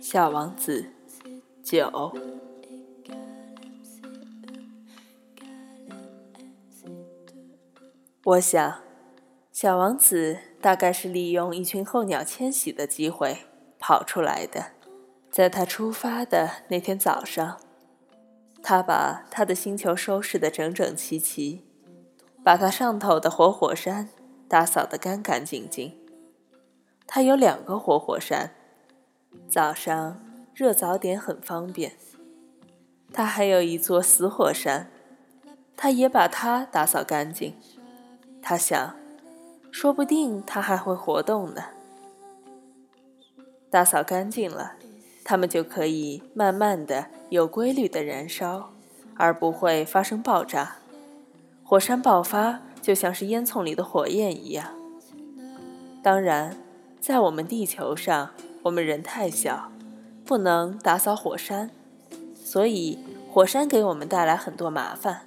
小王子九。我想，小王子大概是利用一群候鸟迁徙的机会跑出来的。在他出发的那天早上，他把他的星球收拾得整整齐齐，把他上头的活火山打扫得干干净净。他有两个活火山。早上热早点很方便。他还有一座死火山，他也把它打扫干净。他想，说不定它还会活动呢。打扫干净了，它们就可以慢慢的、有规律的燃烧，而不会发生爆炸。火山爆发就像是烟囱里的火焰一样。当然，在我们地球上。我们人太小，不能打扫火山，所以火山给我们带来很多麻烦。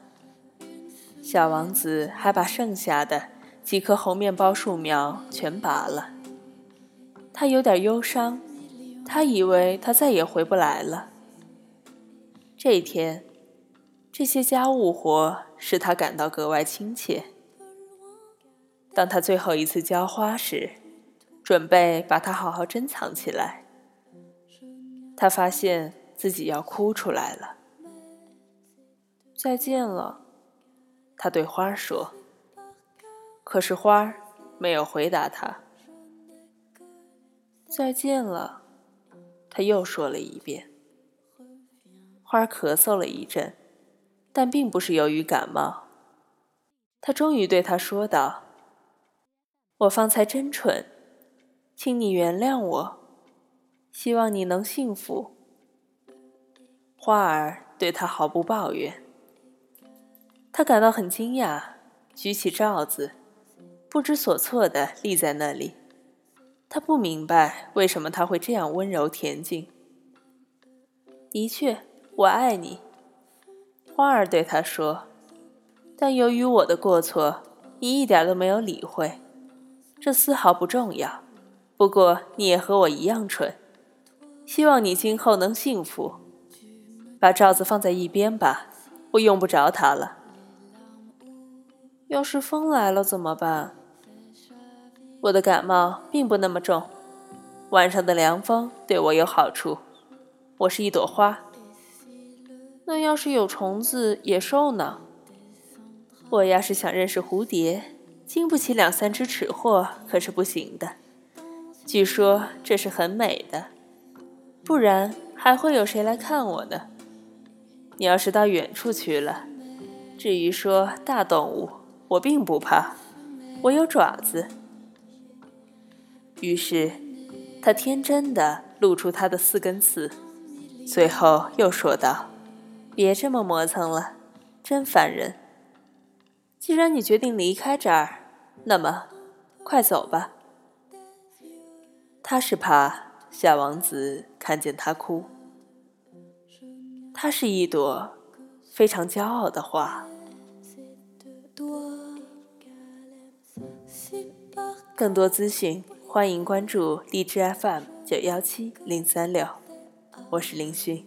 小王子还把剩下的几棵红面包树苗全拔了。他有点忧伤，他以为他再也回不来了。这一天，这些家务活使他感到格外亲切。当他最后一次浇花时，准备把它好好珍藏起来。他发现自己要哭出来了。再见了，他对花说。可是花没有回答他。再见了，他又说了一遍。花咳嗽了一阵，但并不是由于感冒。他终于对他说道：“我方才真蠢。”请你原谅我，希望你能幸福。花儿对他毫不抱怨。他感到很惊讶，举起罩子，不知所措地立在那里。他不明白为什么他会这样温柔恬静。的确，我爱你，花儿对他说。但由于我的过错，你一点都没有理会。这丝毫不重要。不过你也和我一样蠢，希望你今后能幸福。把罩子放在一边吧，我用不着它了。要是风来了怎么办？我的感冒并不那么重，晚上的凉风对我有好处。我是一朵花。那要是有虫子、野兽呢？我要是想认识蝴蝶，经不起两三只尺货可是不行的。据说这是很美的，不然还会有谁来看我呢？你要是到远处去了，至于说大动物，我并不怕，我有爪子。于是，他天真的露出他的四根刺，最后又说道：“别这么磨蹭了，真烦人。既然你决定离开这儿，那么，快走吧。”他是怕夏王子看见他哭。他是一朵非常骄傲的花。更多资讯，欢迎关注荔枝 FM 九幺七零三六，我是林迅。